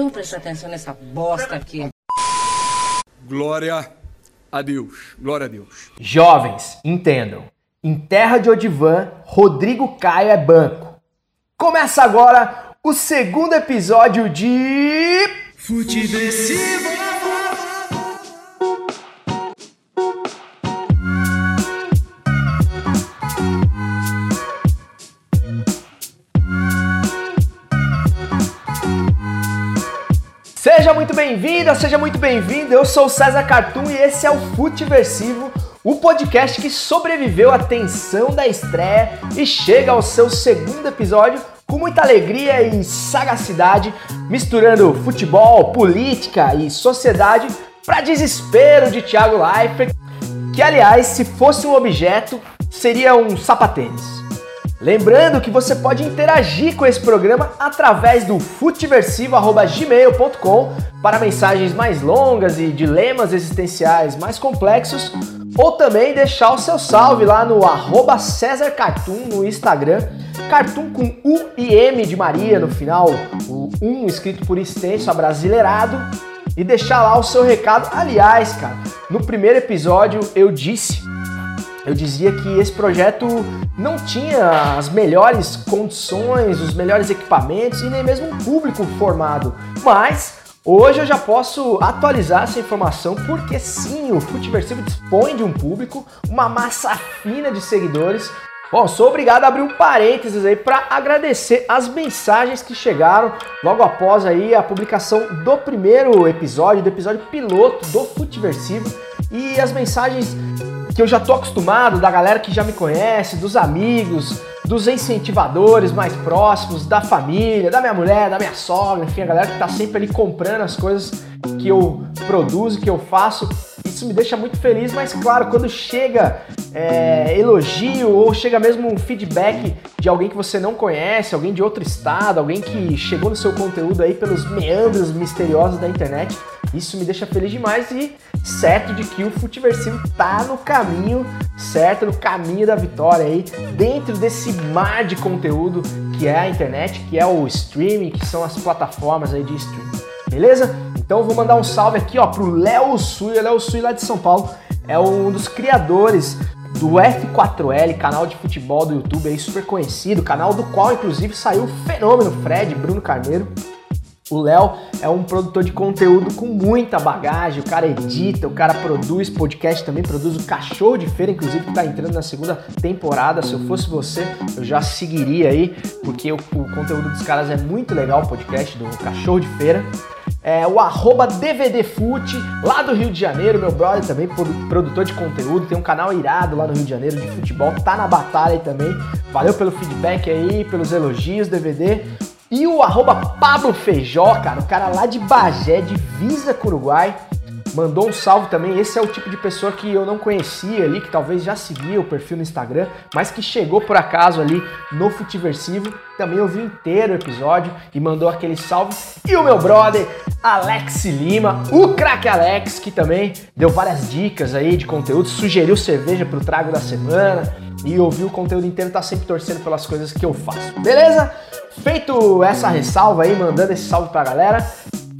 Então preste atenção nessa bosta aqui. Glória a Deus. Glória a Deus. Jovens, entendam. Em terra de Odivan, Rodrigo Caio é banco. Começa agora o segundo episódio de. Futeversivo. Bem-vinda, seja muito bem-vindo. Eu sou o César Cartoon e esse é o Futeversivo, o podcast que sobreviveu à tensão da estreia e chega ao seu segundo episódio com muita alegria e sagacidade, misturando futebol, política e sociedade para desespero de Thiago Leifert, que aliás, se fosse um objeto, seria um sapatênis. Lembrando que você pode interagir com esse programa através do futeversivo.gmail.com para mensagens mais longas e dilemas existenciais mais complexos, ou também deixar o seu salve lá no arroba César Cartoon no Instagram, Cartoon com U e M de Maria no final, o 1 escrito por extenso, abrasileirado, e deixar lá o seu recado. Aliás, cara, no primeiro episódio eu disse eu dizia que esse projeto não tinha as melhores condições, os melhores equipamentos e nem mesmo um público formado. Mas hoje eu já posso atualizar essa informação porque sim, o Futeversivo dispõe de um público, uma massa fina de seguidores. Bom, sou obrigado a abrir um parênteses aí para agradecer as mensagens que chegaram logo após aí a publicação do primeiro episódio, do episódio piloto do Futeversivo e as mensagens que eu já tô acostumado, da galera que já me conhece, dos amigos, dos incentivadores mais próximos, da família, da minha mulher, da minha sogra, enfim, a galera que tá sempre ali comprando as coisas que eu produzo, que eu faço. Isso me deixa muito feliz, mas claro, quando chega é, elogio ou chega mesmo um feedback de alguém que você não conhece, alguém de outro estado, alguém que chegou no seu conteúdo aí pelos meandros misteriosos da internet, isso me deixa feliz demais e certo de que o Futiversivo tá no caminho certo, no caminho da vitória aí, dentro desse mar de conteúdo que é a internet, que é o streaming, que são as plataformas aí de streaming. Beleza? Então vou mandar um salve aqui ó pro Léo Sui, Léo Sui lá de São Paulo, é um dos criadores do F4L, canal de futebol do YouTube aí super conhecido, canal do qual inclusive saiu o fenômeno Fred Bruno Carneiro. O Léo é um produtor de conteúdo com muita bagagem, o cara edita, o cara produz podcast também, produz o Cachorro de Feira, inclusive que tá entrando na segunda temporada. Se eu fosse você, eu já seguiria aí, porque o, o conteúdo dos caras é muito legal, o podcast do Cachorro de Feira. É, o arroba DVDFute, lá do Rio de Janeiro, meu brother também, produtor de conteúdo, tem um canal irado lá no Rio de Janeiro de futebol, tá na batalha aí também. Valeu pelo feedback aí, pelos elogios, DVD. E o arroba Pablo Feijó, cara, o cara lá de Bagé, divisa o Uruguai, mandou um salve também. Esse é o tipo de pessoa que eu não conhecia ali, que talvez já seguia o perfil no Instagram, mas que chegou por acaso ali no Futiversivo. Também ouviu inteiro o episódio e mandou aquele salve. E o meu brother, Alex Lima, o craque Alex, que também deu várias dicas aí de conteúdo, sugeriu cerveja pro trago da semana e ouviu o conteúdo inteiro, tá sempre torcendo pelas coisas que eu faço. Beleza? Feito essa ressalva aí, mandando esse salve pra galera,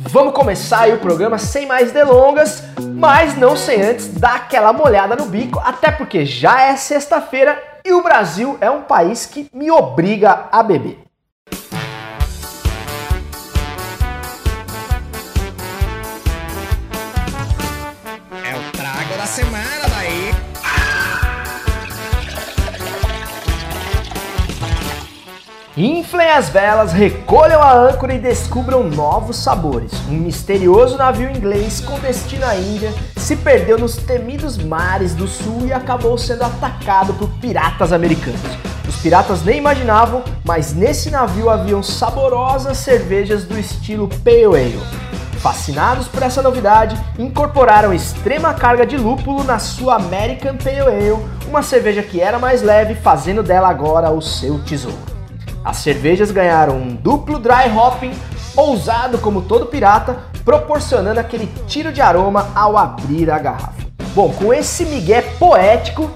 vamos começar aí o programa sem mais delongas, mas não sem antes dar aquela molhada no bico, até porque já é sexta-feira e o Brasil é um país que me obriga a beber. Inflem as velas, recolham a âncora e descubram novos sabores. Um misterioso navio inglês com destino à Índia se perdeu nos temidos mares do sul e acabou sendo atacado por piratas americanos. Os piratas nem imaginavam, mas nesse navio haviam saborosas cervejas do estilo Pale Ale. Fascinados por essa novidade, incorporaram extrema carga de lúpulo na sua American Pale Ale, uma cerveja que era mais leve, fazendo dela agora o seu tesouro. As cervejas ganharam um duplo dry hopping ousado como todo pirata, proporcionando aquele tiro de aroma ao abrir a garrafa. Bom, com esse migué poético,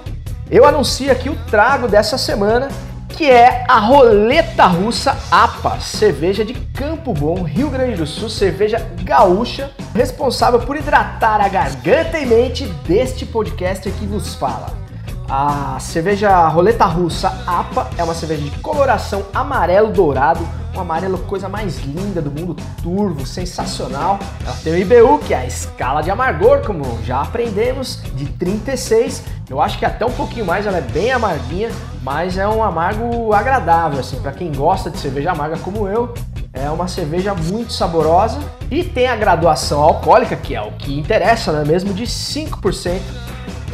eu anuncio aqui o trago dessa semana, que é a roleta russa APA, cerveja de Campo Bom, Rio Grande do Sul, cerveja gaúcha, responsável por hidratar a garganta e mente deste podcaster que vos fala. A cerveja roleta russa APA é uma cerveja de coloração amarelo dourado, um amarelo coisa mais linda do mundo, turvo, sensacional. Ela tem o IBU, que é a escala de amargor, como já aprendemos, de 36. Eu acho que até um pouquinho mais, ela é bem amarguinha, mas é um amargo agradável, assim, para quem gosta de cerveja amarga como eu. É uma cerveja muito saborosa e tem a graduação alcoólica, que é o que interessa, né? Mesmo de 5%.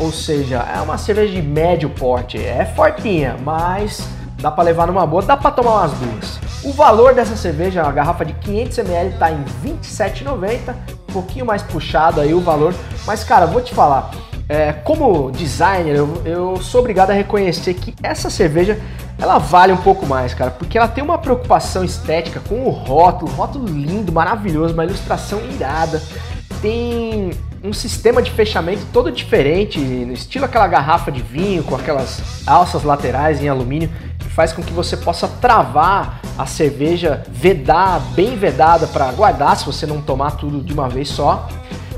Ou seja, é uma cerveja de médio porte. É fortinha, mas dá para levar numa boa, dá para tomar umas duas. O valor dessa cerveja, uma garrafa de 500ml, tá em R$ 27,90, um pouquinho mais puxado aí o valor. Mas cara, vou te falar, é, como designer, eu, eu sou obrigado a reconhecer que essa cerveja ela vale um pouco mais, cara, porque ela tem uma preocupação estética com o rótulo, rótulo lindo, maravilhoso, uma ilustração irada. Tem um sistema de fechamento todo diferente, no estilo aquela garrafa de vinho com aquelas alças laterais em alumínio, que faz com que você possa travar a cerveja, vedar, bem vedada para guardar se você não tomar tudo de uma vez só.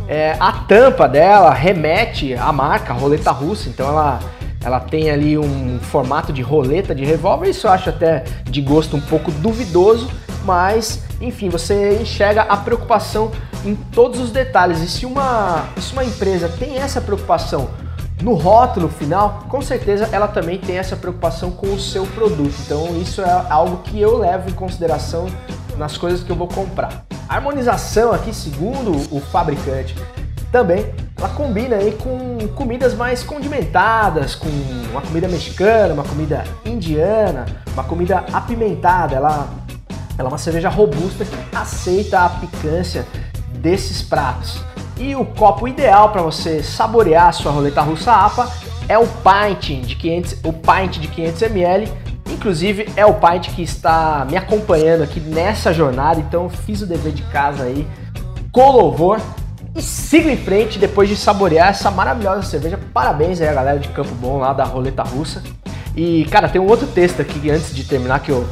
É, a tampa dela remete à marca roleta russa, então ela ela tem ali um formato de roleta de revólver, isso eu acho até de gosto um pouco duvidoso, mas enfim, você enxerga a preocupação em todos os detalhes. E se uma, se uma empresa tem essa preocupação no rótulo final, com certeza ela também tem essa preocupação com o seu produto. Então isso é algo que eu levo em consideração nas coisas que eu vou comprar. A harmonização aqui, segundo o fabricante, também ela combina aí com comidas mais condimentadas, com uma comida mexicana, uma comida indiana, uma comida apimentada. Ela, ela é uma cerveja robusta que aceita a picância desses pratos. E o copo ideal para você saborear a sua roleta russa APA é o pint de 500, o pint de 500 ml. Inclusive é o pint que está me acompanhando aqui nessa jornada, então fiz o dever de casa aí com louvor e siga em frente depois de saborear essa maravilhosa cerveja. Parabéns aí a galera de Campo Bom lá da roleta russa. E cara, tem um outro texto aqui antes de terminar que eu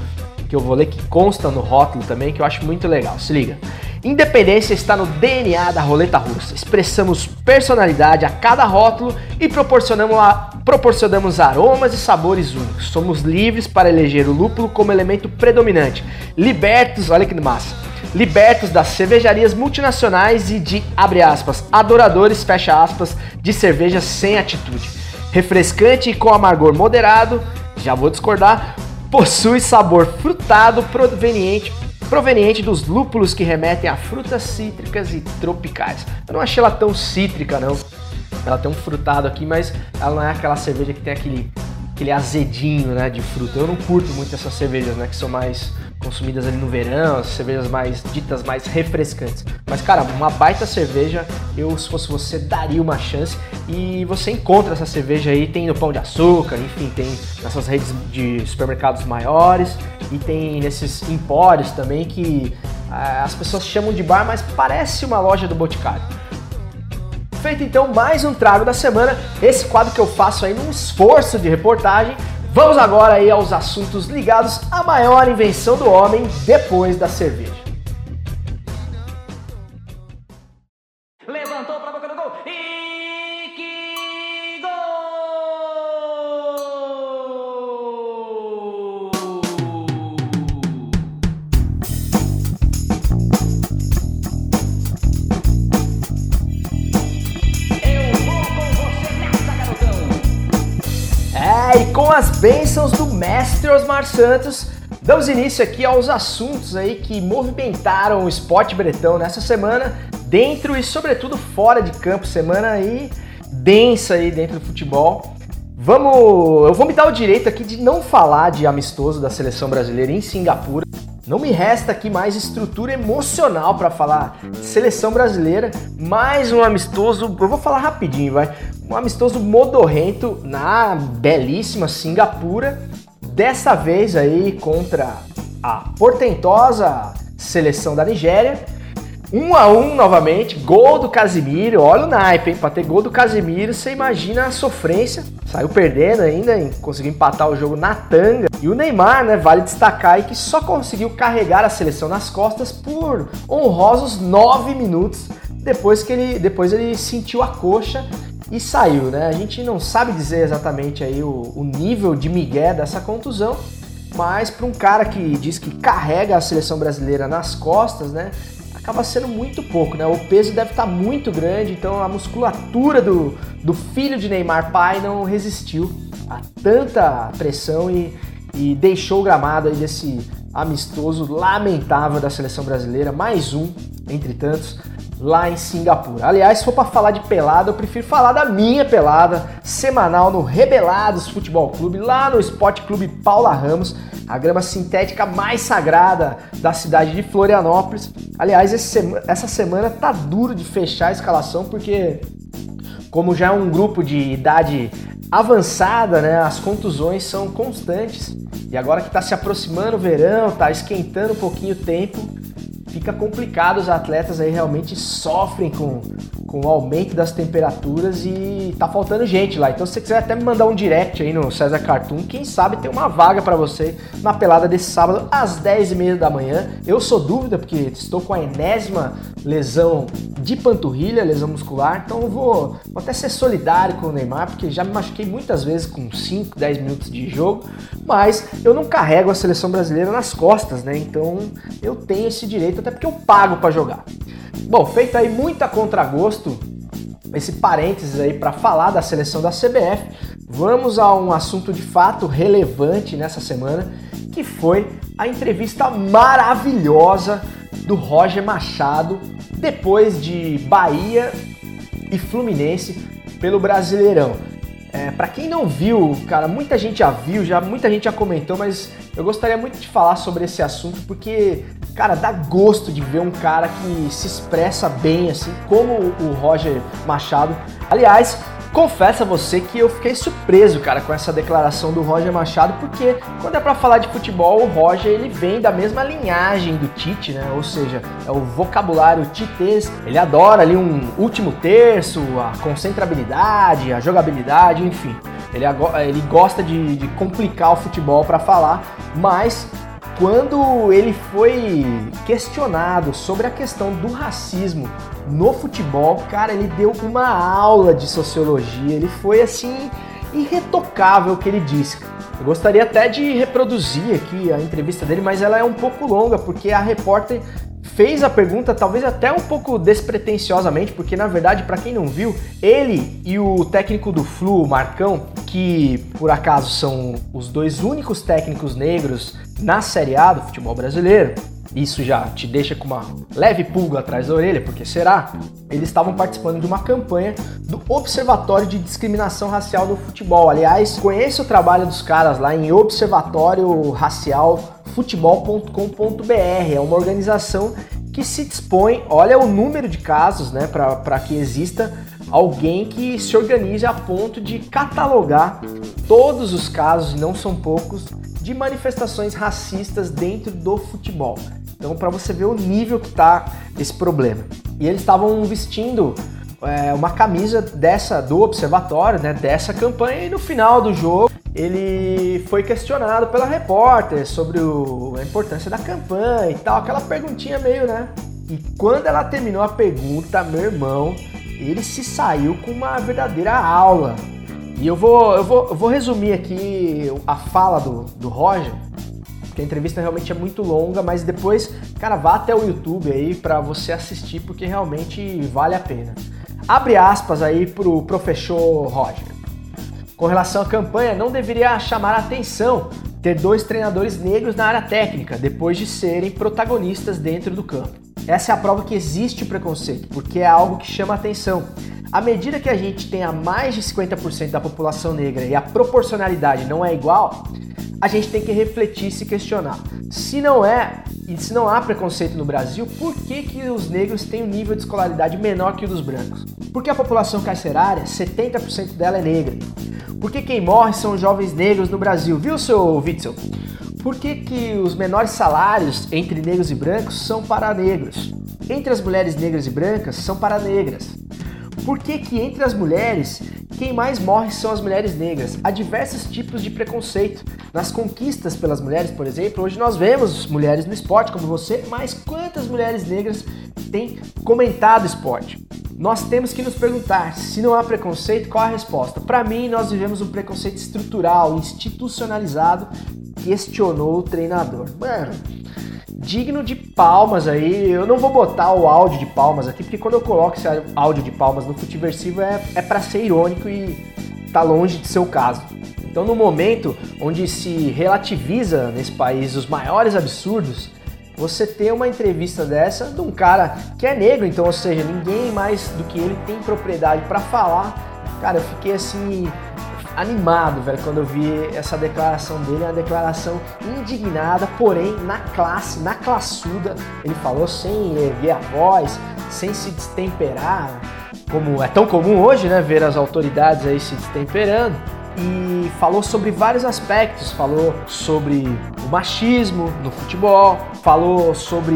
que eu vou ler que consta no rótulo também que eu acho muito legal. Se liga. Independência está no DNA da roleta russa. Expressamos personalidade a cada rótulo e proporcionamos, a, proporcionamos aromas e sabores únicos. Somos livres para eleger o lúpulo como elemento predominante. Libertos, olha que massa. Libertos das cervejarias multinacionais e de, abre aspas, adoradores, fecha aspas, de cervejas sem atitude. Refrescante e com amargor moderado, já vou discordar, possui sabor frutado proveniente proveniente dos lúpulos que remetem a frutas cítricas e tropicais. Eu não achei ela tão cítrica, não. Ela tem um frutado aqui, mas ela não é aquela cerveja que tem aquele, aquele azedinho né, de fruta. Eu não curto muito essas cervejas, né? Que são mais consumidas ali no verão, as cervejas mais ditas mais refrescantes. Mas cara, uma baita cerveja, eu se fosse você daria uma chance e você encontra essa cerveja aí, tem no Pão de Açúcar, enfim, tem nessas redes de supermercados maiores e tem nesses empórios também que ah, as pessoas chamam de bar, mas parece uma loja do Boticário. Feito então mais um trago da semana, esse quadro que eu faço aí num esforço de reportagem Vamos agora aí aos assuntos ligados à maior invenção do homem depois da cerveja. Bênçãos do mestre Osmar Santos, damos início aqui aos assuntos aí que movimentaram o esporte bretão nessa semana, dentro e sobretudo fora de campo, semana aí densa aí dentro do futebol. Vamos, eu vou me dar o direito aqui de não falar de amistoso da seleção brasileira em Singapura. Não me resta aqui mais estrutura emocional para falar seleção brasileira, mais um amistoso, eu vou falar rapidinho, vai. Um amistoso modorrento na belíssima Singapura, dessa vez aí contra a portentosa seleção da Nigéria. 1 a 1 novamente, gol do Casimiro. Olha o naipe, hein? Pra ter gol do Casimiro, você imagina a sofrência. Saiu perdendo ainda, hein? conseguiu empatar o jogo na tanga. E o Neymar, né? Vale destacar aí que só conseguiu carregar a seleção nas costas por honrosos 9 minutos depois que ele, depois ele sentiu a coxa e saiu, né? A gente não sabe dizer exatamente aí o, o nível de migué dessa contusão, mas para um cara que diz que carrega a seleção brasileira nas costas, né? Acaba sendo muito pouco, né? O peso deve estar tá muito grande, então a musculatura do, do filho de Neymar pai não resistiu a tanta pressão e, e deixou o gramado aí desse amistoso lamentável da seleção brasileira, mais um entre tantos, lá em Singapura. Aliás, se for para falar de pelada, eu prefiro falar da minha pelada semanal no Rebelados Futebol Clube, lá no Esporte Clube Paula Ramos, a grama sintética mais sagrada da cidade de Florianópolis. Aliás, essa semana tá duro de fechar a escalação porque como já é um grupo de idade avançada, né, as contusões são constantes. E agora que está se aproximando o verão, está esquentando um pouquinho o tempo, fica complicado, os atletas aí realmente sofrem com, com o aumento das temperaturas e tá faltando gente lá. Então se você quiser até me mandar um direct aí no César Cartoon, quem sabe tem uma vaga para você na pelada desse sábado às 10h30 da manhã. Eu sou dúvida porque estou com a enésima lesão de panturrilha, lesão muscular, então eu vou, vou até ser solidário com o Neymar, porque já me machuquei muitas vezes com 5, 10 minutos de jogo, mas eu não carrego a seleção brasileira nas costas, né? Então eu tenho esse direito, até porque eu pago para jogar. Bom, feito aí muita contragosto, esse parênteses aí para falar da seleção da CBF, vamos a um assunto de fato relevante nessa semana, que foi a entrevista maravilhosa do Roger Machado depois de Bahia e Fluminense pelo Brasileirão. É, para quem não viu, cara, muita gente já viu, já muita gente já comentou, mas eu gostaria muito de falar sobre esse assunto porque, cara, dá gosto de ver um cara que se expressa bem, assim, como o Roger Machado. Aliás, Confesso a você que eu fiquei surpreso, cara, com essa declaração do Roger Machado, porque quando é para falar de futebol, o Roger ele vem da mesma linhagem do Tite, né? Ou seja, é o vocabulário titês. Ele adora ali um último terço, a concentrabilidade, a jogabilidade, enfim. Ele, ele gosta de, de complicar o futebol para falar, mas quando ele foi questionado sobre a questão do racismo no futebol, cara, ele deu uma aula de sociologia, ele foi assim irretocável o que ele disse. Eu gostaria até de reproduzir aqui a entrevista dele, mas ela é um pouco longa porque a repórter fez a pergunta talvez até um pouco despretensiosamente, porque na verdade, para quem não viu, ele e o técnico do Flu, o Marcão, que por acaso são os dois únicos técnicos negros na Série A do futebol brasileiro, isso já te deixa com uma leve pulga atrás da orelha, porque será? Eles estavam participando de uma campanha do Observatório de Discriminação Racial no Futebol. Aliás, conheça o trabalho dos caras lá em Observatório Racial futebol.com.br. É uma organização que se dispõe, olha o número de casos, né, para que exista alguém que se organize a ponto de catalogar todos os casos, não são poucos, de manifestações racistas dentro do futebol. Então, para você ver o nível que está esse problema. E eles estavam vestindo é, uma camisa dessa do observatório, né, dessa campanha, e no final do jogo ele foi questionado pela repórter sobre o, a importância da campanha e tal, aquela perguntinha meio, né? E quando ela terminou a pergunta, meu irmão, ele se saiu com uma verdadeira aula. E eu vou, eu vou, eu vou resumir aqui a fala do, do Roger, porque a entrevista realmente é muito longa, mas depois, cara, vá até o YouTube aí para você assistir, porque realmente vale a pena. Abre aspas aí pro professor Roger. Com relação à campanha, não deveria chamar a atenção ter dois treinadores negros na área técnica, depois de serem protagonistas dentro do campo. Essa é a prova que existe preconceito, porque é algo que chama atenção. À medida que a gente tenha mais de 50% da população negra e a proporcionalidade não é igual, a gente tem que refletir e se questionar. Se não é, e se não há preconceito no Brasil, por que, que os negros têm um nível de escolaridade menor que o dos brancos? Porque a população carcerária, 70% dela é negra. Porque quem morre são jovens negros no Brasil, viu, seu Witzel? Por que, que os menores salários entre negros e brancos são para negros? entre as mulheres negras e brancas são para negras. Por que, que entre as mulheres, quem mais morre são as mulheres negras? Há diversos tipos de preconceito. Nas conquistas pelas mulheres, por exemplo, hoje nós vemos mulheres no esporte como você, mas quantas mulheres negras têm comentado esporte? Nós temos que nos perguntar se não há preconceito, qual a resposta? Para mim, nós vivemos um preconceito estrutural, institucionalizado, questionou o treinador. Mano, digno de palmas aí. Eu não vou botar o áudio de palmas aqui, porque quando eu coloco esse áudio de palmas no Futiversivo é, é para ser irônico e tá longe de ser o caso. Então, no momento onde se relativiza nesse país os maiores absurdos, você ter uma entrevista dessa de um cara que é negro, então, ou seja, ninguém mais do que ele tem propriedade para falar. Cara, eu fiquei assim animado, velho, quando eu vi essa declaração dele, uma declaração indignada, porém na classe, na classuda. Ele falou sem erguer a voz, sem se destemperar, como é tão comum hoje, né, ver as autoridades aí se destemperando e falou sobre vários aspectos. Falou sobre o machismo no futebol, falou sobre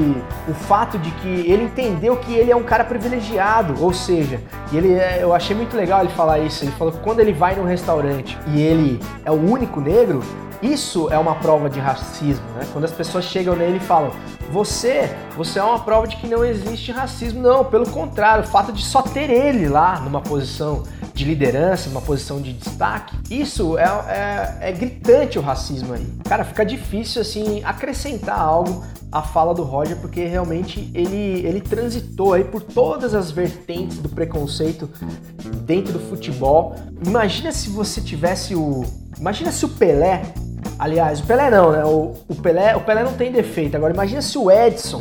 o fato de que ele entendeu que ele é um cara privilegiado, ou seja, ele é, eu achei muito legal ele falar isso. Ele falou que quando ele vai num restaurante e ele é o único negro, isso é uma prova de racismo, né? Quando as pessoas chegam nele e falam: "Você, você é uma prova de que não existe racismo". Não, pelo contrário, o fato de só ter ele lá numa posição de liderança, uma posição de destaque, isso é, é, é gritante o racismo aí. Cara, fica difícil assim acrescentar algo à fala do Roger, porque realmente ele, ele transitou aí por todas as vertentes do preconceito dentro do futebol. Imagina se você tivesse o. Imagina se o Pelé. Aliás, o Pelé não, né? O, o, Pelé, o Pelé não tem defeito. Agora imagina se o Edson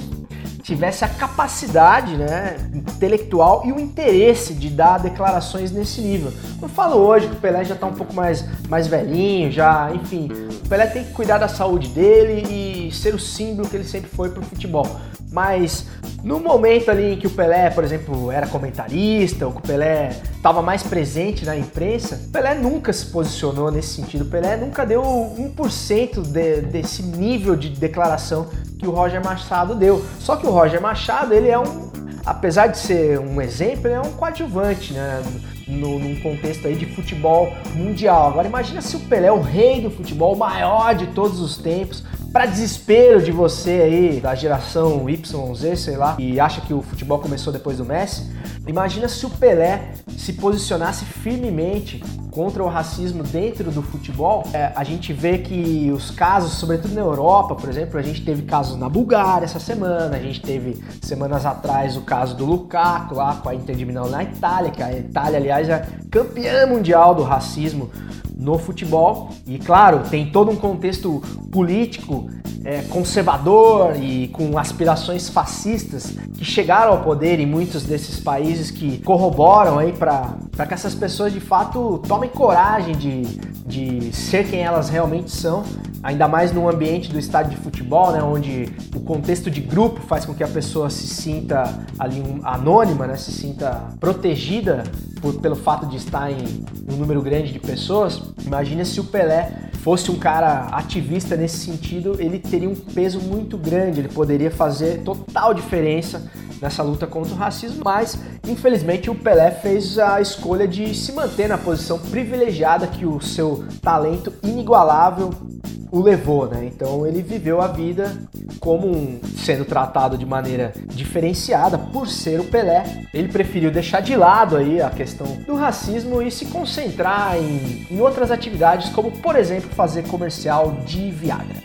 tivesse a capacidade né, intelectual e o interesse de dar declarações nesse nível. Eu falo hoje que o Pelé já está um pouco mais, mais velhinho, já, enfim, o Pelé tem que cuidar da saúde dele e ser o símbolo que ele sempre foi para o futebol. Mas no momento ali em que o Pelé, por exemplo, era comentarista, ou que o Pelé estava mais presente na imprensa, o Pelé nunca se posicionou nesse sentido. O Pelé nunca deu 1% de, desse nível de declaração que o Roger Machado deu. Só que o Roger Machado, ele é um, apesar de ser um exemplo, ele é um coadjuvante, né? No, num contexto aí de futebol mundial. Agora imagina se o Pelé, o rei do futebol, o maior de todos os tempos, para desespero de você aí, da geração YZ, sei lá, e acha que o futebol começou depois do Messi, imagina se o Pelé se posicionasse firmemente contra o racismo dentro do futebol. É, a gente vê que os casos, sobretudo na Europa, por exemplo, a gente teve casos na Bulgária essa semana, a gente teve semanas atrás o caso do Lukaku lá com a Inter de Milão na Itália, que a Itália, aliás, é campeã mundial do racismo no futebol. E claro, tem todo um contexto político é, conservador e com aspirações fascistas que chegaram ao poder em muitos desses países que corroboram aí para que essas pessoas de fato tomem coragem de, de ser quem elas realmente são, ainda mais no ambiente do estádio de futebol, né, onde o contexto de grupo faz com que a pessoa se sinta ali um, anônima, né, se sinta protegida por, pelo fato de estar em um número grande de pessoas. Imagina se o Pelé fosse um cara ativista nesse sentido, ele teria um peso muito grande, ele poderia fazer total diferença nessa luta contra o racismo, mas infelizmente o Pelé fez a escolha de se manter na posição privilegiada que o seu talento inigualável o levou, né? Então ele viveu a vida como um, sendo tratado de maneira diferenciada por ser o Pelé. Ele preferiu deixar de lado aí a questão do racismo e se concentrar em, em outras atividades, como por exemplo fazer comercial de Viagra.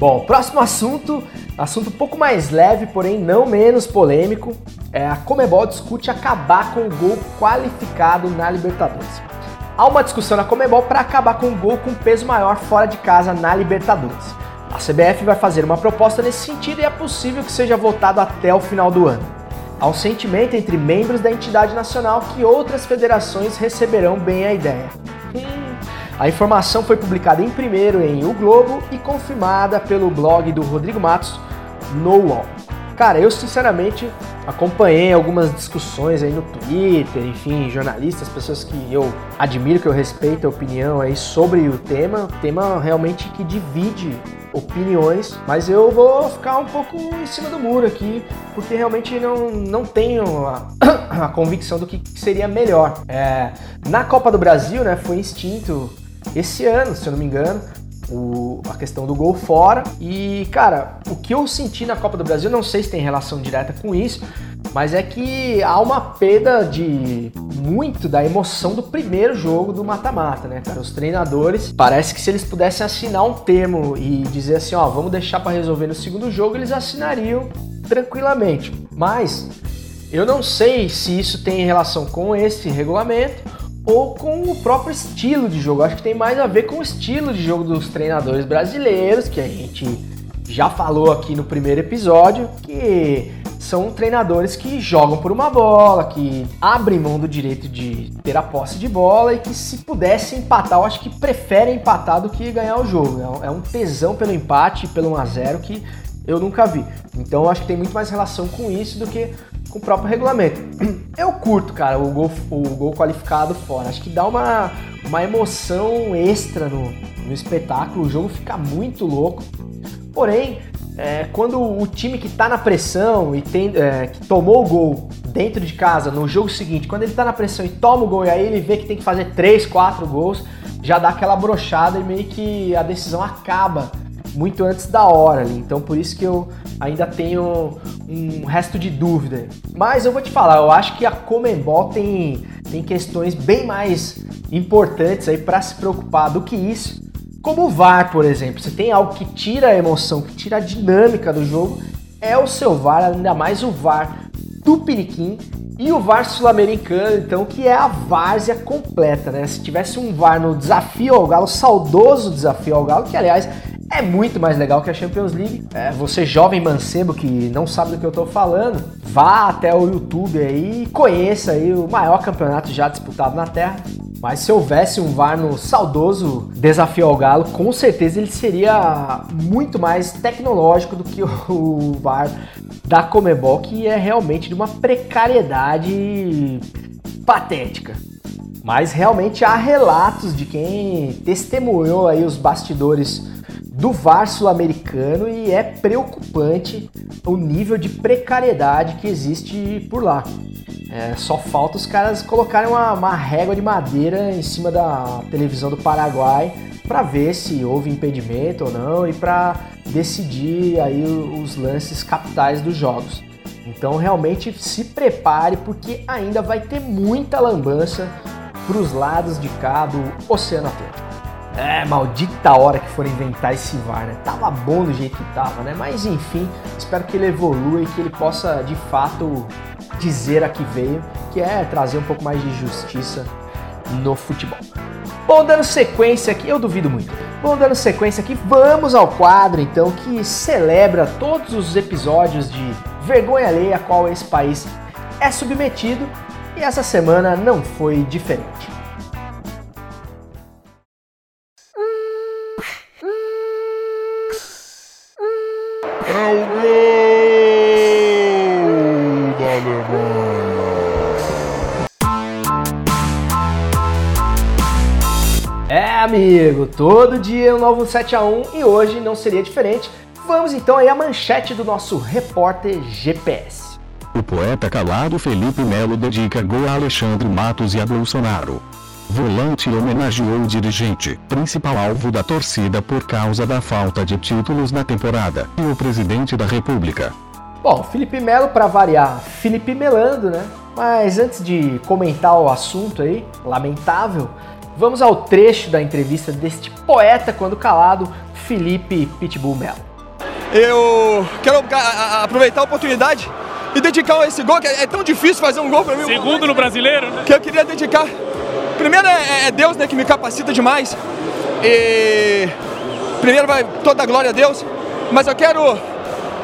Bom, próximo assunto, assunto um pouco mais leve, porém não menos polêmico. É a Comebol discute acabar com o gol qualificado na Libertadores. Há uma discussão na Comebol para acabar com o gol com peso maior fora de casa na Libertadores. A CBF vai fazer uma proposta nesse sentido e é possível que seja votado até o final do ano. Há um sentimento entre membros da entidade nacional que outras federações receberão bem a ideia. Hum. A informação foi publicada em primeiro em O Globo e confirmada pelo blog do Rodrigo Matos no UOL. Cara, eu sinceramente acompanhei algumas discussões aí no Twitter, enfim, jornalistas, pessoas que eu admiro, que eu respeito a opinião aí sobre o tema, tema realmente que divide opiniões, mas eu vou ficar um pouco em cima do muro aqui, porque realmente não, não tenho a, a convicção do que seria melhor. É, na Copa do Brasil, né, foi extinto esse ano, se eu não me engano, o, a questão do gol fora. E, cara, o que eu senti na Copa do Brasil, não sei se tem relação direta com isso, mas é que há uma perda de muito da emoção do primeiro jogo do mata-mata, né, cara? Os treinadores, parece que se eles pudessem assinar um termo e dizer assim, ó, vamos deixar para resolver no segundo jogo, eles assinariam tranquilamente. Mas eu não sei se isso tem relação com esse regulamento ou com o próprio estilo de jogo. Acho que tem mais a ver com o estilo de jogo dos treinadores brasileiros, que a gente já falou aqui no primeiro episódio, que são treinadores que jogam por uma bola, que abrem mão do direito de ter a posse de bola e que se pudesse empatar, eu acho que preferem empatar do que ganhar o jogo. É um é tesão pelo empate, pelo 1x0 que eu nunca vi. Então eu acho que tem muito mais relação com isso do que com o próprio regulamento. Eu curto, cara, o gol, o gol qualificado fora. Acho que dá uma, uma emoção extra no, no espetáculo. O jogo fica muito louco. Porém, é, quando o time que tá na pressão e tem, é, que tomou o gol dentro de casa no jogo seguinte, quando ele tá na pressão e toma o gol e aí ele vê que tem que fazer 3, 4 gols, já dá aquela brochada e meio que a decisão acaba muito antes da hora ali. Então por isso que eu ainda tenho um resto de dúvida. Mas eu vou te falar, eu acho que a Comembol tem, tem questões bem mais importantes aí para se preocupar do que isso. Como o VAR, por exemplo, você tem algo que tira a emoção, que tira a dinâmica do jogo, é o seu VAR, ainda mais o VAR do Piriquim e o VAR sul-americano, então, que é a várzea completa, né? Se tivesse um VAR no desafio ao Galo, saudoso desafio ao Galo, que aliás é muito mais legal que a Champions League. É, você jovem mancebo que não sabe do que eu tô falando, vá até o YouTube aí e conheça aí o maior campeonato já disputado na Terra. Mas se houvesse um VAR no saudoso desafio ao Galo, com certeza ele seria muito mais tecnológico do que o VAR da Comebol, que é realmente de uma precariedade patética. Mas realmente há relatos de quem testemunhou aí os bastidores do VAR sul-americano e é preocupante o nível de precariedade que existe por lá. É, só falta os caras colocarem uma, uma régua de madeira em cima da televisão do Paraguai para ver se houve impedimento ou não e para decidir aí os lances capitais dos jogos. Então realmente se prepare porque ainda vai ter muita lambança para os lados de cá do Oceano Atlântico. É, maldita hora que foram inventar esse VAR, né? Tava bom do jeito que tava, né? Mas enfim, espero que ele evolua e que ele possa de fato dizer a que veio, que é trazer um pouco mais de justiça no futebol. Bom, dando sequência aqui, eu duvido muito. Bom, dando sequência aqui, vamos ao quadro então que celebra todos os episódios de vergonha alheia a qual esse país é submetido e essa semana não foi diferente. Amigo, todo dia um novo 7 a 1 e hoje não seria diferente. Vamos então aí à manchete do nosso repórter GPS. O poeta calado Felipe Melo dedica gol a Alexandre Matos e a Bolsonaro. Volante homenageou o dirigente, principal alvo da torcida por causa da falta de títulos na temporada, e o presidente da República. Bom, Felipe Melo, para variar, Felipe Melando, né? Mas antes de comentar o assunto aí, lamentável, Vamos ao trecho da entrevista deste poeta quando calado, Felipe Pitbull Melo. Eu quero aproveitar a oportunidade e dedicar esse gol, que é tão difícil fazer um gol para mim. Segundo no brasileiro, né? Que eu queria dedicar. Primeiro é, é Deus né, que me capacita demais. E primeiro vai toda a glória a Deus. Mas eu quero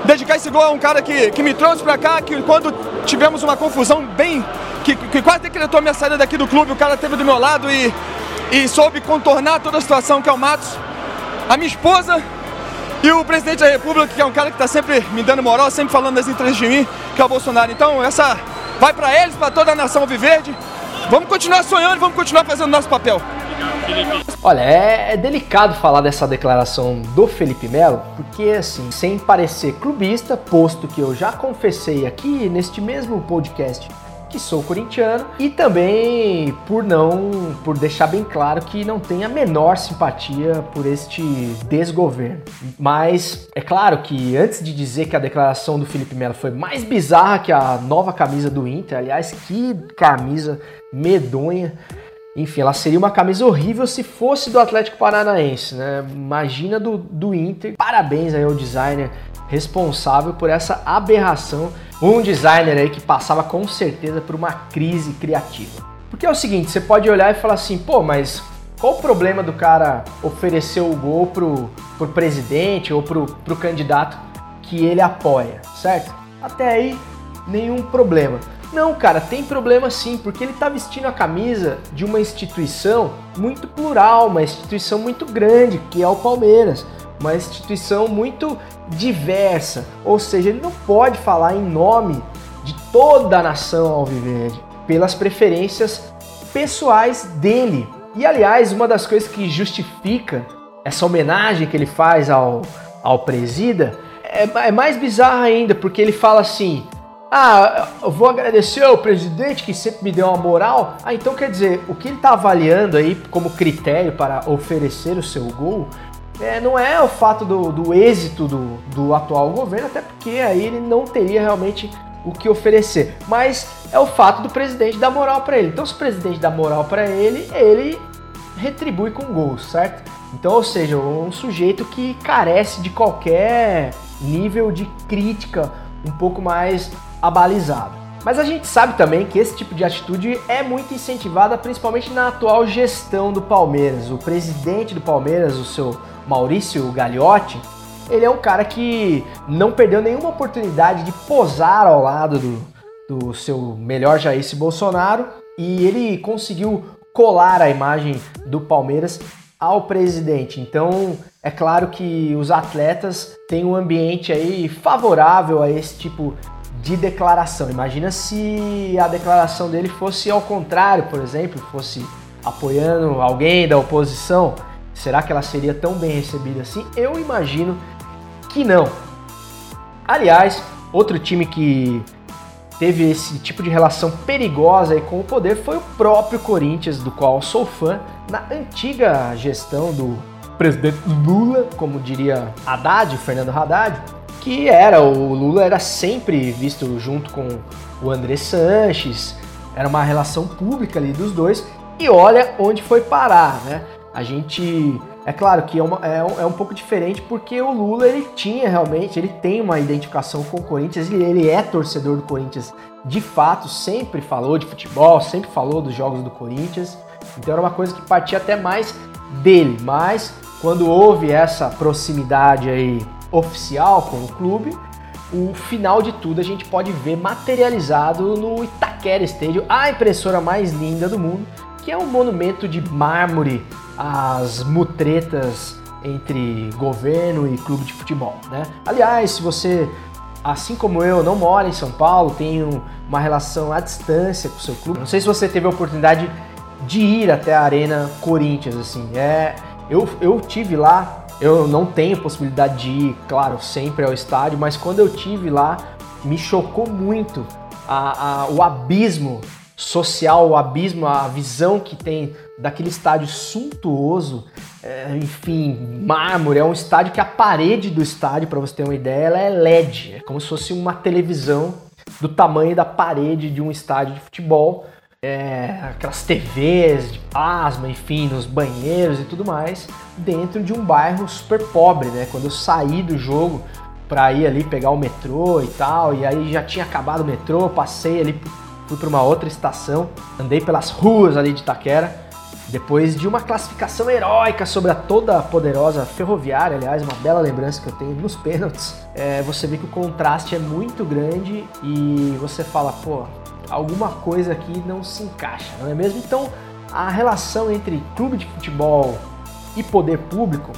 dedicar esse gol a um cara que, que me trouxe para cá, que quando tivemos uma confusão bem. Que, que quase decretou minha saída daqui do clube, o cara esteve do meu lado e e soube contornar toda a situação que é o Matos, a minha esposa E o presidente da República, que é um cara que está sempre me dando moral, sempre falando das entrevistas de mim, que é o Bolsonaro. Então, essa vai para eles, para toda a nação viverde. Vamos continuar sonhando, vamos continuar fazendo nosso papel. Olha, é, é, delicado falar dessa declaração do Felipe Melo, porque assim, sem parecer clubista, posto que eu já confessei aqui neste mesmo podcast que sou corintiano e também por não por deixar bem claro que não tenho a menor simpatia por este desgoverno. Mas é claro que antes de dizer que a declaração do Felipe Melo foi mais bizarra que a nova camisa do Inter, aliás, que camisa medonha. Enfim, ela seria uma camisa horrível se fosse do Atlético Paranaense, né? Imagina do, do Inter. Parabéns aí ao designer responsável por essa aberração. Um designer aí que passava com certeza por uma crise criativa. Porque é o seguinte, você pode olhar e falar assim, pô, mas qual o problema do cara oferecer o gol pro, pro presidente ou pro, pro candidato que ele apoia, certo? Até aí, nenhum problema. Não, cara, tem problema sim, porque ele está vestindo a camisa de uma instituição muito plural, uma instituição muito grande, que é o Palmeiras, uma instituição muito diversa, ou seja, ele não pode falar em nome de toda a nação alviverde, pelas preferências pessoais dele. E aliás, uma das coisas que justifica essa homenagem que ele faz ao, ao presida é, é mais bizarra ainda, porque ele fala assim: ah, eu vou agradecer ao presidente que sempre me deu uma moral. Ah, então quer dizer, o que ele está avaliando aí como critério para oferecer o seu gol é, não é o fato do, do êxito do, do atual governo, até porque aí ele não teria realmente o que oferecer. Mas é o fato do presidente dar moral para ele. Então, se o presidente dá moral para ele, ele retribui com gols, certo? Então, ou seja, um sujeito que carece de qualquer nível de crítica um pouco mais abalizado. Mas a gente sabe também que esse tipo de atitude é muito incentivada principalmente na atual gestão do Palmeiras. O presidente do Palmeiras, o seu Maurício Gagliotti, ele é um cara que não perdeu nenhuma oportunidade de posar ao lado do, do seu melhor Jair Bolsonaro e ele conseguiu colar a imagem do Palmeiras ao presidente. Então, é claro que os atletas têm um ambiente aí favorável a esse tipo declaração. Imagina se a declaração dele fosse ao contrário, por exemplo, fosse apoiando alguém da oposição. Será que ela seria tão bem recebida assim? Eu imagino que não. Aliás, outro time que teve esse tipo de relação perigosa com o poder foi o próprio Corinthians, do qual sou fã, na antiga gestão do presidente Lula, como diria Haddad, Fernando Haddad, que era, o Lula era sempre visto junto com o André Sanches, era uma relação pública ali dos dois, e olha onde foi parar, né? A gente, é claro que é, uma, é, um, é um pouco diferente porque o Lula ele tinha realmente, ele tem uma identificação com o Corinthians e ele é torcedor do Corinthians de fato, sempre falou de futebol, sempre falou dos jogos do Corinthians, então era uma coisa que partia até mais dele, mas quando houve essa proximidade aí oficial com o clube, o final de tudo a gente pode ver materializado no Itaquera Stadium, a impressora mais linda do mundo, que é um monumento de mármore às mutretas entre governo e clube de futebol, né? Aliás, se você, assim como eu, não mora em São Paulo, tem uma relação à distância com o seu clube, não sei se você teve a oportunidade de ir até a Arena Corinthians, assim, é, eu, eu tive lá eu não tenho possibilidade de ir, claro, sempre ao estádio, mas quando eu tive lá, me chocou muito a, a, o abismo social, o abismo, a visão que tem daquele estádio suntuoso, é, enfim, mármore, é um estádio que a parede do estádio, para você ter uma ideia, ela é LED, é como se fosse uma televisão do tamanho da parede de um estádio de futebol é, aquelas TVs de plasma, enfim, nos banheiros e tudo mais, dentro de um bairro super pobre, né? Quando eu saí do jogo para ir ali pegar o metrô e tal, e aí já tinha acabado o metrô, passei ali, fui para uma outra estação, andei pelas ruas ali de Itaquera, depois de uma classificação heróica sobre a toda poderosa ferroviária, aliás, uma bela lembrança que eu tenho nos pênaltis, é, você vê que o contraste é muito grande e você fala, pô, alguma coisa aqui não se encaixa, não é mesmo? Então, a relação entre clube de futebol e poder público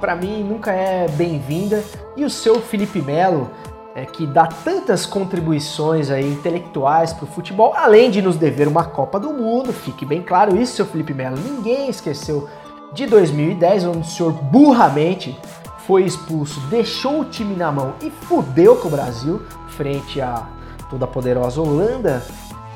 para mim nunca é bem-vinda. E o seu Felipe Melo, é, que dá tantas contribuições aí intelectuais para o futebol, além de nos dever uma Copa do Mundo, fique bem claro isso, seu Felipe Melo. Ninguém esqueceu de 2010, onde o senhor burramente foi expulso, deixou o time na mão e fudeu com o Brasil frente a toda poderosa Holanda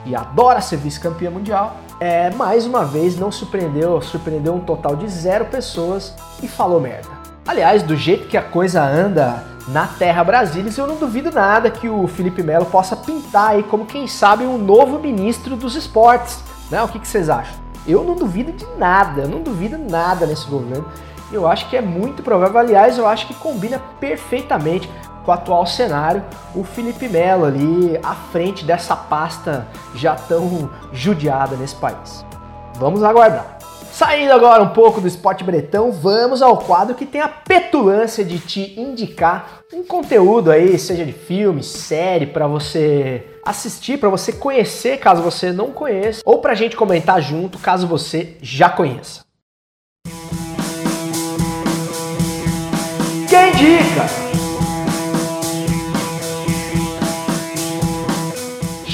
e adora ser vice-campeã mundial. É, mais uma vez não surpreendeu, surpreendeu um total de zero pessoas e falou merda. Aliás, do jeito que a coisa anda na Terra Brasília, eu não duvido nada que o Felipe Melo possa pintar aí como quem sabe um novo ministro dos esportes. Né? O que, que vocês acham? Eu não duvido de nada, eu não duvido nada nesse governo. Eu acho que é muito provável, aliás, eu acho que combina perfeitamente com o atual cenário, o Felipe Melo ali à frente dessa pasta já tão judiada nesse país. Vamos aguardar. Saindo agora um pouco do esporte bretão, vamos ao quadro que tem a petulância de te indicar um conteúdo aí, seja de filme, série, para você assistir, para você conhecer, caso você não conheça, ou pra gente comentar junto, caso você já conheça. Quem indica?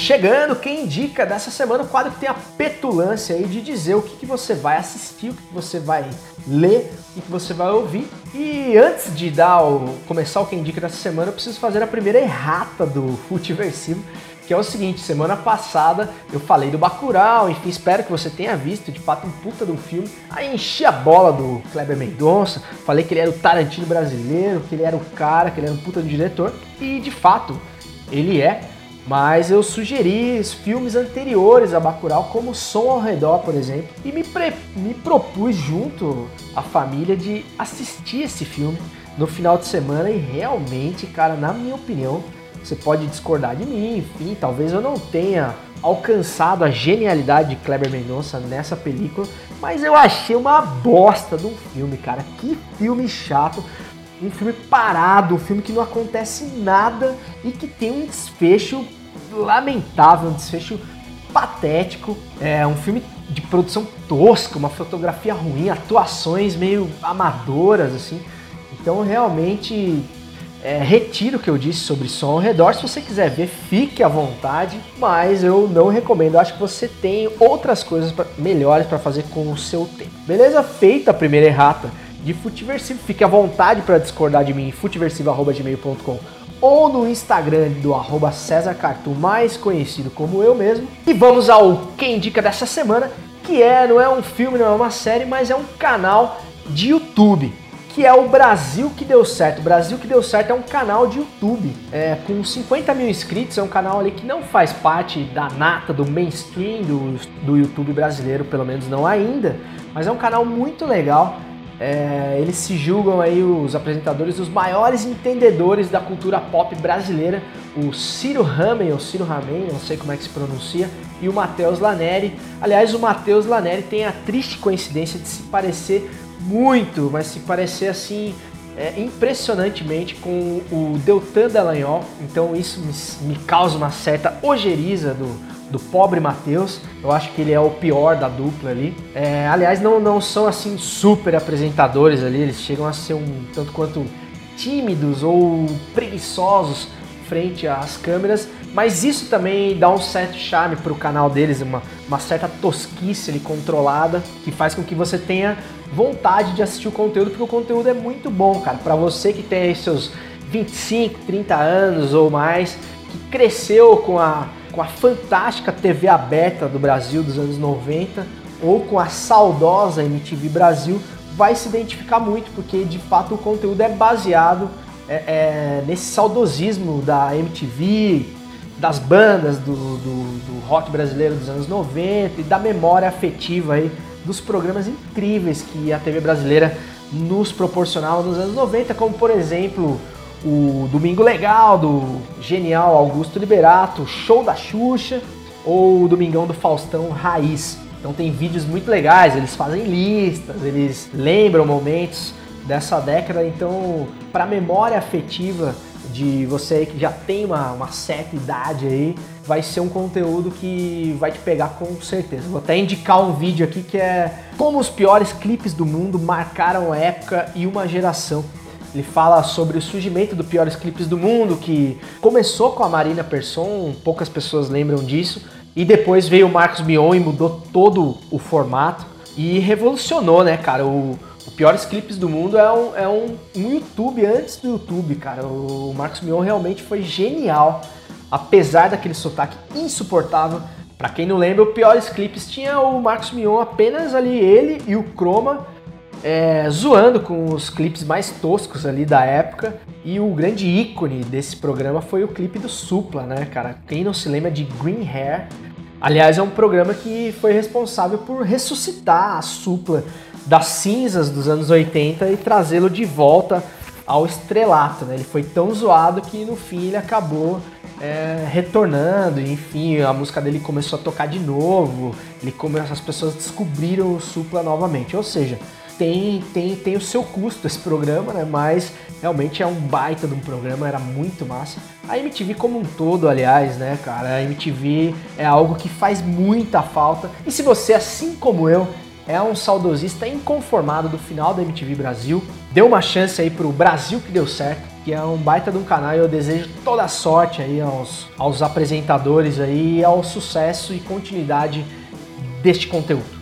Chegando, quem indica dessa semana o quadro que tem a petulância aí de dizer o que, que você vai assistir, o que, que você vai ler, o que, você vai ouvir. E antes de dar o, começar o quem indica dessa semana, eu preciso fazer a primeira errata do Futiversivo, que é o seguinte, semana passada eu falei do Bacurau, enfim, espero que você tenha visto, de fato um puta de um filme. Aí enchi a bola do Kleber Mendonça, falei que ele era o Tarantino brasileiro, que ele era o cara, que ele era um puta de diretor, e de fato ele é. Mas eu sugeri filmes anteriores a Bacurau, como Som ao Redor, por exemplo, e me, me propus junto à família de assistir esse filme no final de semana e realmente, cara, na minha opinião, você pode discordar de mim, enfim, talvez eu não tenha alcançado a genialidade de Kleber Mendonça nessa película, mas eu achei uma bosta de um filme, cara. Que filme chato um filme parado, um filme que não acontece nada e que tem um desfecho lamentável, um desfecho patético. É um filme de produção tosca, uma fotografia ruim, atuações meio amadoras, assim. Então, realmente, é, retiro o que eu disse sobre som ao redor. Se você quiser ver, fique à vontade, mas eu não recomendo. Eu acho que você tem outras coisas pra, melhores para fazer com o seu tempo. Beleza? Feita a primeira errata de Futiversivo. Fique à vontade para discordar de mim, futiversivo.gmail.com ou no Instagram do arroba César Cartoon, mais conhecido como eu mesmo. E vamos ao Quem Indica dessa semana, que é, não é um filme, não é uma série, mas é um canal de YouTube. Que é o Brasil que deu certo. O Brasil que deu certo é um canal de YouTube é, com 50 mil inscritos. É um canal ali que não faz parte da nata, do mainstream do, do YouTube brasileiro, pelo menos não ainda. Mas é um canal muito legal é, eles se julgam aí os apresentadores os maiores entendedores da cultura pop brasileira, o Ciro Ramen, ou Ciro Ramen, não sei como é que se pronuncia, e o Matheus Laneri. Aliás, o Matheus Laneri tem a triste coincidência de se parecer muito, mas se parecer assim é, impressionantemente com o Deltan Dallagnol, então isso me, me causa uma certa ojeriza do, do pobre Matheus. Eu acho que ele é o pior da dupla ali. É, aliás, não, não são assim super apresentadores ali, eles chegam a ser um tanto quanto tímidos ou preguiçosos frente às câmeras, mas isso também dá um certo charme para o canal deles, uma, uma certa tosquice ali controlada, que faz com que você tenha vontade de assistir o conteúdo, porque o conteúdo é muito bom, cara. Para você que tem seus 25, 30 anos ou mais, que cresceu com a com a fantástica TV aberta do Brasil dos anos 90 ou com a saudosa MTV Brasil, vai se identificar muito, porque de fato o conteúdo é baseado é, é, nesse saudosismo da MTV, das bandas do, do, do, rock brasileiro dos anos 90 e da memória afetiva aí dos programas incríveis que a TV brasileira nos proporcionava nos anos 90, como por exemplo o Domingo Legal do genial Augusto Liberato, Show da Xuxa ou o Domingão do Faustão Raiz. Então tem vídeos muito legais, eles fazem listas, eles lembram momentos dessa década, então para memória afetiva de você que já tem uma, uma certa idade aí, vai ser um conteúdo que vai te pegar com certeza. Vou até indicar um vídeo aqui que é como os piores clipes do mundo marcaram a época e uma geração. Ele fala sobre o surgimento dos piores clipes do mundo, que começou com a Marina Persson, poucas pessoas lembram disso, e depois veio o Marcos Mion e mudou todo o formato e revolucionou, né, cara? O, o Piores Clipes do Mundo é um, é um, um YouTube antes do YouTube, cara. O Marcos Mion realmente foi genial, apesar daquele sotaque insuportável. Pra quem não lembra, o Piores Clipes tinha o Marcos Mion apenas ali, ele e o Chroma é, zoando com os clipes mais toscos ali da época. E o grande ícone desse programa foi o clipe do Supla, né, cara? Quem não se lembra de Green Hair? Aliás, é um programa que foi responsável por ressuscitar a Supla das cinzas dos anos 80 e trazê-lo de volta ao estrelato, né? Ele foi tão zoado que no fim ele acabou é, retornando, enfim, a música dele começou a tocar de novo, ele começou, as pessoas descobriram o Supla novamente, ou seja, tem, tem, tem o seu custo esse programa, né? Mas realmente é um baita de um programa, era muito massa. A MTV como um todo, aliás, né, cara? A MTV é algo que faz muita falta. E se você, assim como eu, é um saudosista inconformado do final da MTV Brasil, deu uma chance aí pro Brasil que deu certo, que é um baita de um canal e eu desejo toda sorte aí aos, aos apresentadores aí, ao sucesso e continuidade deste conteúdo.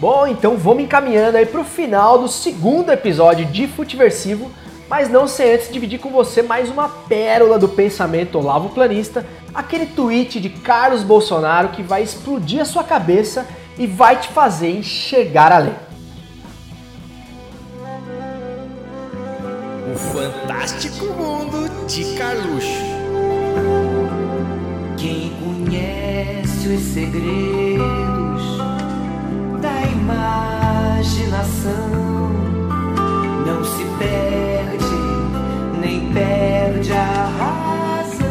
Bom, então vamos encaminhando aí para o final do segundo episódio de Futiversivo, mas não sem antes dividir com você mais uma pérola do pensamento Olavo Planista, aquele tweet de Carlos Bolsonaro que vai explodir a sua cabeça e vai te fazer enxergar além. O fantástico mundo de Carluxo. Quem conhece os segredos da imaginação não se perde, nem perde a razão.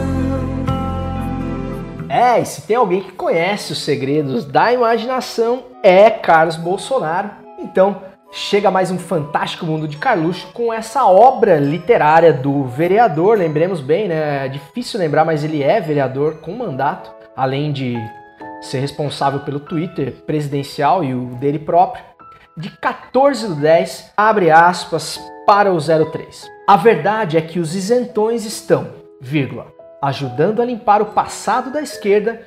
É, e se tem alguém que conhece os segredos da imaginação, é Carlos Bolsonaro. Então, chega mais um fantástico mundo de Carluxo com essa obra literária do vereador, lembremos bem, né? É difícil lembrar, mas ele é vereador com mandato, além de ser responsável pelo Twitter presidencial e o dele próprio, de 14 do 10, abre aspas, para o 03. A verdade é que os isentões estão, vírgula, ajudando a limpar o passado da esquerda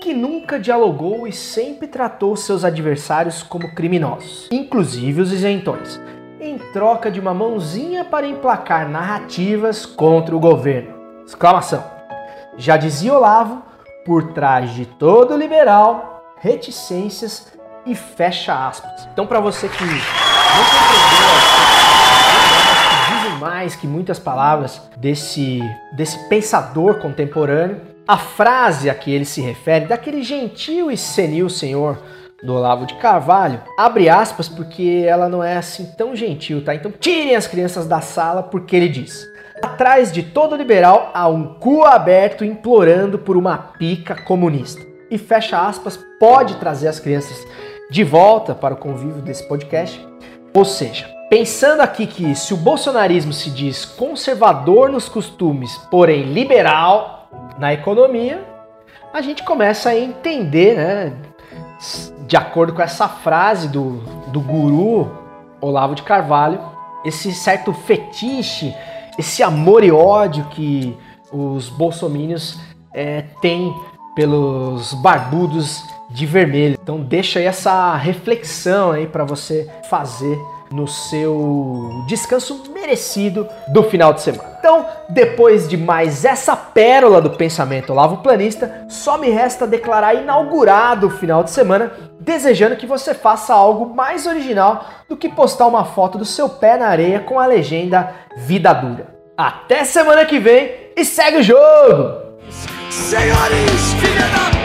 que nunca dialogou e sempre tratou seus adversários como criminosos, inclusive os isentões, em troca de uma mãozinha para emplacar narrativas contra o governo. Exclamação. Já dizia Olavo, por trás de todo liberal, reticências e fecha aspas. Então, para você que não compreendeu dizem mais que muitas palavras desse, desse pensador contemporâneo, a frase a que ele se refere, daquele gentil e senil senhor do Olavo de Carvalho, abre aspas porque ela não é assim tão gentil, tá? Então tirem as crianças da sala porque ele diz: Atrás de todo liberal há um cu aberto implorando por uma pica comunista. E fecha aspas, pode trazer as crianças de volta para o convívio desse podcast. Ou seja, pensando aqui que se o bolsonarismo se diz conservador nos costumes, porém liberal na economia, a gente começa a entender, né, de acordo com essa frase do, do guru Olavo de Carvalho, esse certo fetiche esse amor e ódio que os bolsomínios é, têm pelos barbudos de vermelho. Então deixa aí essa reflexão aí para você fazer no seu descanso merecido do final de semana. Então, depois de mais essa pérola do pensamento lavo planista, só me resta declarar inaugurado o final de semana, desejando que você faça algo mais original do que postar uma foto do seu pé na areia com a legenda Vida Dura. Até semana que vem e segue o jogo! Senhores, filha da